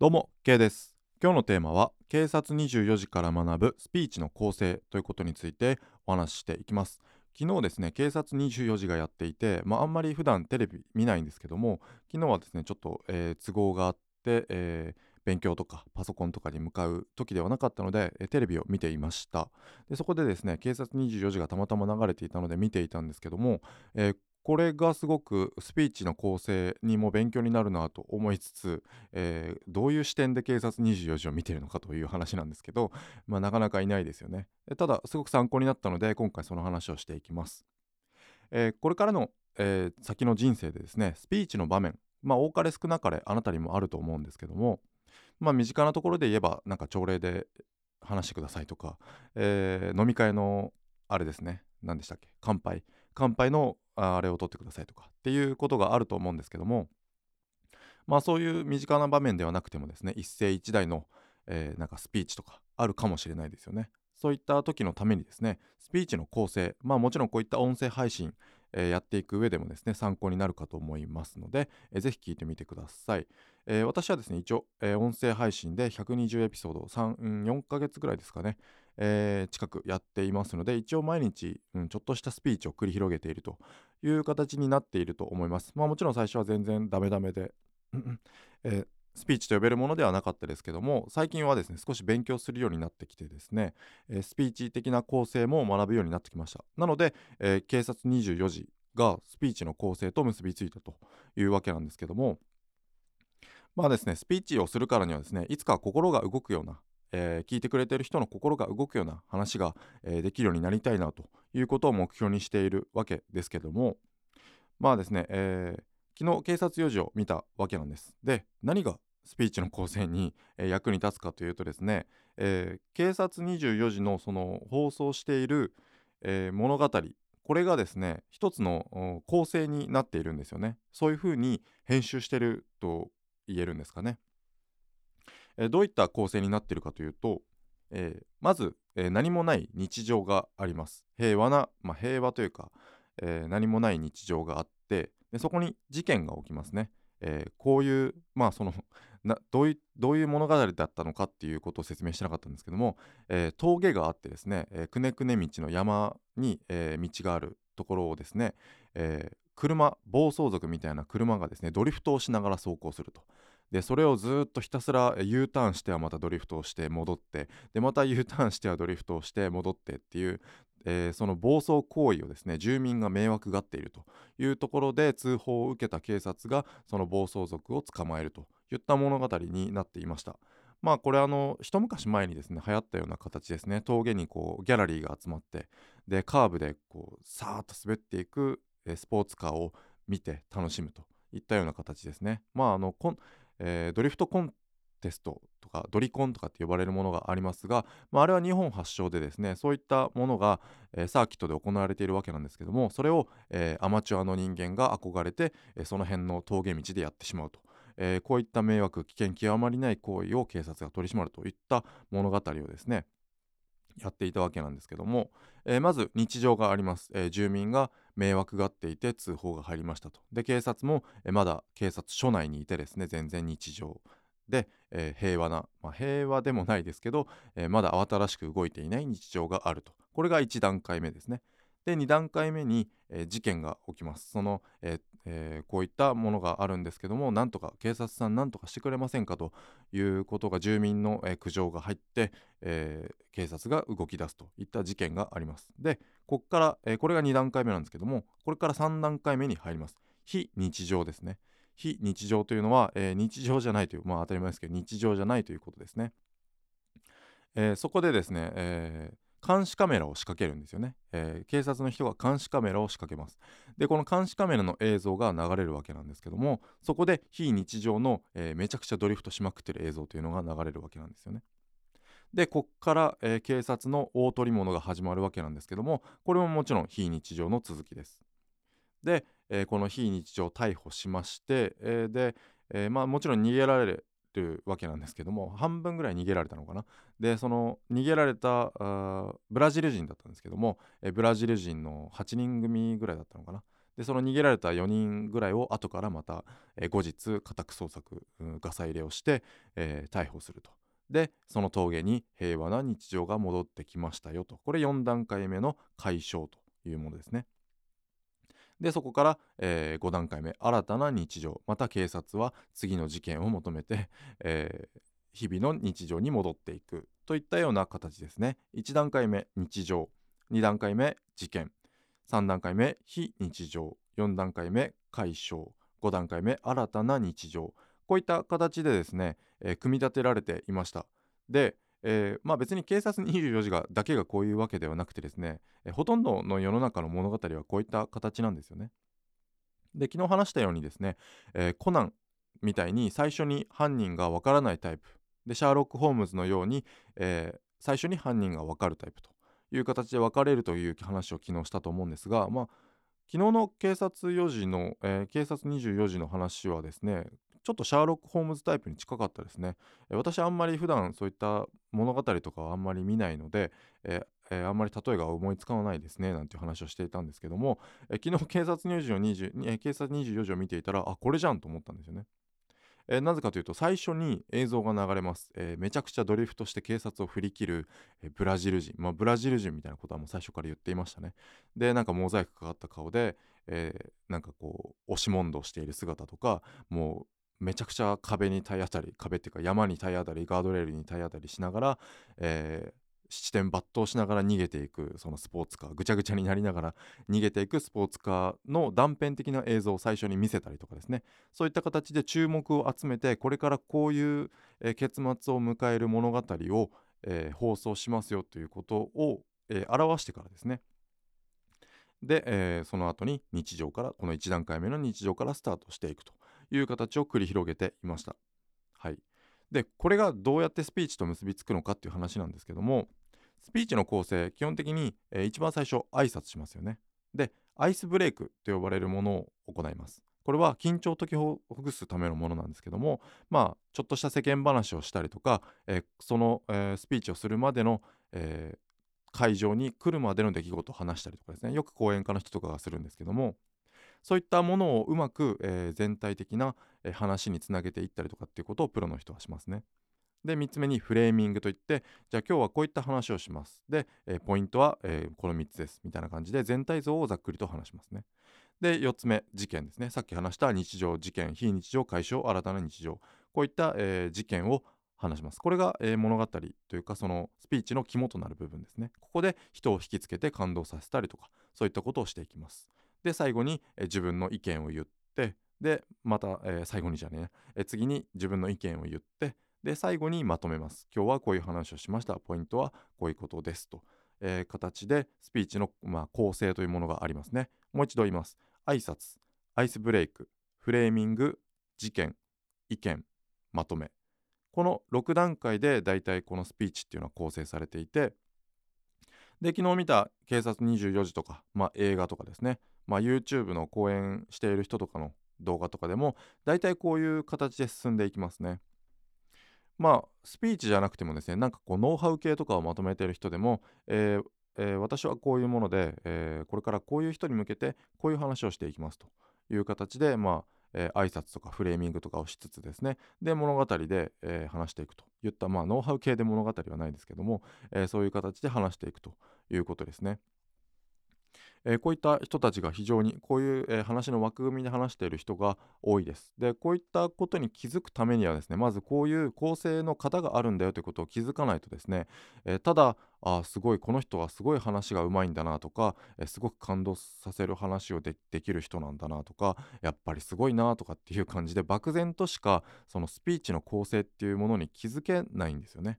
どうも K です。今日のテーマは警察24時から学ぶスピーチの構成ということについてお話ししていきます。昨日ですね警察24時がやっていてまああんまり普段テレビ見ないんですけども昨日はですねちょっと、えー都合があって、えー勉強とかパソコンとかに向かう時ではなかったので、えテレビを見ていました。でそこでですね警察24時がたまたま流れていたので見ていたんですけども、えーこれがすごくスピーチの構成にも勉強になるなと思いつつ、えーどういう視点で警察24時を見ているのかという話なんですけど、まあ、なかなかいないですよね。ただすごく参考になったので今回その話をしていきます。えーこれからの、えー先の人生でですねスピーチの場面まあ多かれ少なかれあなたにもあると思うんですけどもまあ身近なところで言えばなんか朝礼で話してくださいとか、えー飲み会のあれですね何でしたっけ乾杯乾杯のあれを取ってくださいとかっていうことがあると思うんですけどもまあそういう身近な場面ではなくてもですね一世一代の、えーなんかスピーチとかあるかもしれないですよね。そういった時のためにですねスピーチの構成まあもちろんこういった音声配信、えーやっていく上でもですね参考になるかと思いますので、えーぜひ聞いてみてください、えー私はですね一応、え音声配信で120エピソード34ヶ月ぐらいですかねえー近くやっていますので一応毎日、うんちょっとしたスピーチを繰り広げているという形になっていると思います。まあもちろん最初は全然ダメダメで、えースピーチと呼べるものではなかったですけども最近はですね少し勉強するようになってきてですね、えースピーチ的な構成も学ぶようになってきました。なので、えー警察24時がスピーチの構成と結びついたというわけなんですけどもまあですねスピーチをするからにはですねいつか心が動くようなえー聞いてくれてる人の心が動くような話が、えーできるようになりたいなということを目標にしているわけですけども。まあですね、えー昨日警察4時を見たわけなんです。で何がスピーチの構成に、えー役に立つかというとですね、えー警察24時のその放送している、えー物語これがですね一つの構成になっているんですよね。そういうふうに編集してると言えるんですかね。えどういった構成になっているかというと、えーまず、え何もない日常があります。平和な、まあ、平和というか、えー何もない日常があってでそこに事件が起きますね、えーこういうまあそのなどういどういう物語だったのかっていうことを説明してなかったんですけども、えー峠があってですね、えくねくね道の山に、え道があるところをですね、え車暴走族みたいな車がですねドリフトをしながら走行すると。でそれをずっとひたすら U ターンしてはまたドリフトをして戻ってでまた U ターンしてはドリフトをして戻ってっていう、えーその暴走行為をですね住民が迷惑がっているというところで通報を受けた警察がその暴走族を捕まえるといった物語になっていました。まあこれあの一昔前にですね流行ったような形ですね峠にこうギャラリーが集まってでカーブでこうさーっと滑っていく、えースポーツカーを見て楽しむといったような形ですね。まああのコンえードリフトコンテストとかドリコンとかって呼ばれるものがありますが、まあ、あれは日本発祥でですねそういったものが、えーサーキットで行われているわけなんですけどもそれを、えーアマチュアの人間が憧れて、えーその辺の峠道でやってしまうと、えーこういった迷惑危険極まりない行為を警察が取り締まるといった物語をですねやっていたわけなんですけども、えーまず日常があります、えー住民が迷惑がっていて通報が入りましたと。で警察も、えまだ警察署内にいてですね全然日常。で、えー平和な、まあ、平和でもないですけど、えーまだ慌ただしく動いていない日常があると。これが1段階目ですね。で2段階目に、えー事件が起きます。その、ええーこういったものがあるんですけどもなんとか警察さんなんとかしてくれませんかということが住民の、えー苦情が入って、えー警察が動き出すといった事件があります。でここから、えこれが2段階目なんですけどもこれから3段階目に入ります。非日常ですね。非日常というのは、え日常じゃないというまあ当たり前ですけど日常じゃないということですね、えそこでですね、えー監視カメラを仕掛けるんですよね、えー警察の人が監視カメラを仕掛けます。でこの監視カメラの映像が流れるわけなんですけどもそこで非日常の、えーめちゃくちゃドリフトしまくってる映像というのが流れるわけなんですよね。でこっから、えー警察の大取り物が始まるわけなんですけどもこれももちろん非日常の続きです。で、えーこの非日常を逮捕しまして、えーで、えーまあもちろん逃げられるわけなんですけども半分ぐらい逃げられたのかな？でその逃げられたブラジル人だったんですけども、えブラジル人の8人組ぐらいだったのかな？でその逃げられた4人ぐらいを後からまた、え後日家宅捜索、うんガサ入れをして、えー逮捕すると。でその峠に平和な日常が戻ってきましたよと。これ4段階目の解消というものですね。でそこから、え5段階目新たな日常。また警察は次の事件を求めて、えー日々の日常に戻っていく。といったような形ですね。1段階目日常。2段階目事件。3段階目非日常。4段階目解消。5段階目新たな日常。こういった形でですね、えー組み立てられていました。で、えーまあ別に警察24時がだけがこういうわけではなくてですね、えーほとんどの世の中の物語はこういった形なんですよね。で昨日話したようにですね、えーコナンみたいに最初に犯人がわからないタイプ。でシャーロック・ホームズのように、え最初に犯人がわかるタイプという形で分かれるという話を昨日したと思うんですが、まあ、昨日の警察4時の、えー警察24時の話はですねちょっとシャーロック・ホームズタイプに近かったですね、え私あんまり普段そういった物語とかはあんまり見ないので、ええーあんまり例えが思いつかないですねなんていう話をしていたんですけども、えー昨日警察24時の20、えー警察24時を見ていたらあこれじゃんと思ったんですよね。えーなぜかというと最初に映像が流れます、えーめちゃくちゃドリフトして警察を振り切る、えーブラジル人まあブラジル人みたいなことはもう最初から言っていましたね。でなんかモザイクかかった顔で、えーなんかこう押し問答している姿とかもうめちゃくちゃ壁に体当たり壁っていうか山に体当たりガードレールに体当たりしながら、えー七点抜刀しながら逃げていくそのスポーツカーぐちゃぐちゃになりながら逃げていくスポーツカーの断片的な映像を最初に見せたりとかですね。そういった形で注目を集めてこれからこういう、えー結末を迎える物語を、えー放送しますよということを、えー表してからですね。で、えーその後に日常からこの1段階目の日常からスタートしていくと。いう形を繰り広げていました。はい、でこれがどうやってスピーチと結びつくのかっていう話なんですけどもスピーチの構成基本的に、えー一番最初挨拶しますよね。でアイスブレイクと呼ばれるものを行います。これは緊張を解きほぐすためのものなんですけどもまあちょっとした世間話をしたりとか、えーその、えースピーチをするまでの、えー会場に来るまでの出来事を話したりとかですねよく講演家の人とかがするんですけどもそういったものをうまく、えー全体的な、話につなげていったりとかっていうことをプロの人はしますね。で3つ目にフレーミングといってじゃあ今日はこういった話をします。で、えーポイントは、えーこの3つですみたいな感じで全体像をざっくりと話しますね。で4つ目事件ですねさっき話した日常事件非日常解消新たな日常こういった、えー事件を話しますこれが、えー物語というかそのスピーチの肝となる部分ですねここで人を引きつけて感動させたりとかそういったことをしていきますで最後に、え自分の意見を言ってでまた、えー最後にじゃねえな、えー次に自分の意見を言ってで最後にまとめます。今日はこういう話をしました。ポイントはこういうことですと、えー形でスピーチの、まあ、構成というものがありますね。もう一度言います。挨拶。アイスブレイク。フレーミング。事件。意見。まとめ。この6段階でだいたいこのスピーチっていうのは構成されていてで昨日見た警察24時とか、まあ、映画とかですね、まあ、YouTube の講演している人とかの動画とかでもだいたいこういう形で進んでいきますね。まあスピーチじゃなくてもですねなんかこうノウハウ系とかをまとめている人でも、えーえー私はこういうもので、えーこれからこういう人に向けてこういう話をしていきますという形でまあえー挨拶とかフレーミングとかをしつつですねで物語で、えー話していくといった、まあ、ノウハウ系で物語はないですけども、えーそういう形で話していくということですね。えーこういった人たちが非常にこういう、えー話の枠組みで話している人が多いです。でこういったことに気づくためにはですねまずこういう構成の型があるんだよということを気づかないとですね、えーただあすごいこの人はすごい話がうまいんだなとか、えーすごく感動させる話をでできる人なんだなとかやっぱりすごいなとかっていう感じで漠然としかそのスピーチの構成っていうものに気づけないんですよね。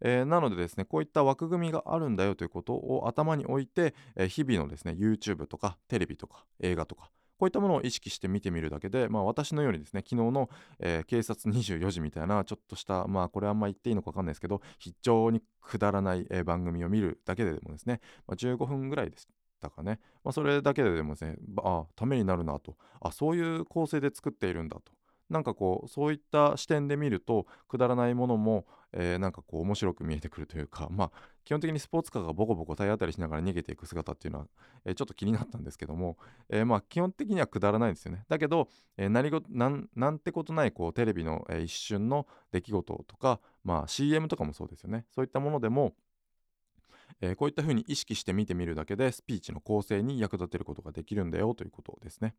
えーなのでですねこういった枠組みがあるんだよということを頭に置いて、えー日々のですね YouTube とかテレビとか映画とかこういったものを意識して見てみるだけで、まあ、私のようにですね昨日の、えー警察24時みたいなちょっとしたまあこれあんま言っていいのか分かんないですけど非常にくだらない、えー番組を見るだけでもですね、まあ、15分ぐらいでしたかね、まあ、それだけででもですねばあためになるなと。あそういう構成で作っているんだと。なんかこうそういった視点で見るとくだらないものも、えー、なんかこう面白く見えてくるというかまあ基本的にスポーツカーがボコボコ体当たりしながら逃げていく姿っていうのは、えー、ちょっと気になったんですけども、えー、まあ基本的にはくだらないですよねだけど、えー、何事なんなんてことないこうテレビの、えー、一瞬の出来事とか、まあ、CM とかもそうですよねそういったものでもえー、こういったふうに意識して見てみるだけでスピーチの構成に役立てることができるんだよということですね。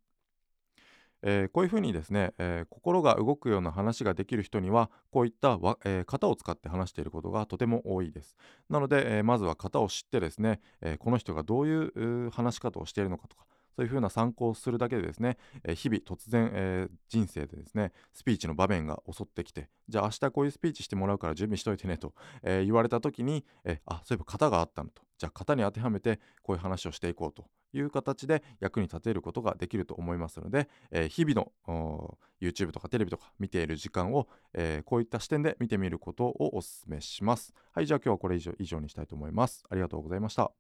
えー、こういうふうにですね、えー、心が動くような話ができる人にはこういったわ、えー、型を使って話していることがとても多いです。なので、えまずは型を知ってですね、えこの人がどういう話し方をしているのかとかそういうふうな参考をするだけでですね、え日々突然、え人生でですねスピーチの場面が襲ってきてじゃあ明日こういうスピーチしてもらうから準備しといてねと、え言われた時に、えあそういえば型があったのと。じゃあ型に当てはめてこういう話をしていこうと。いう形で役に立てることができると思いますので、えー、日々の YouTube とかテレビとか見ている時間を、えー、こういった視点で見てみることをお勧めします。はい、じゃあ今日はこれ以上以上にしたいと思います。ありがとうございました。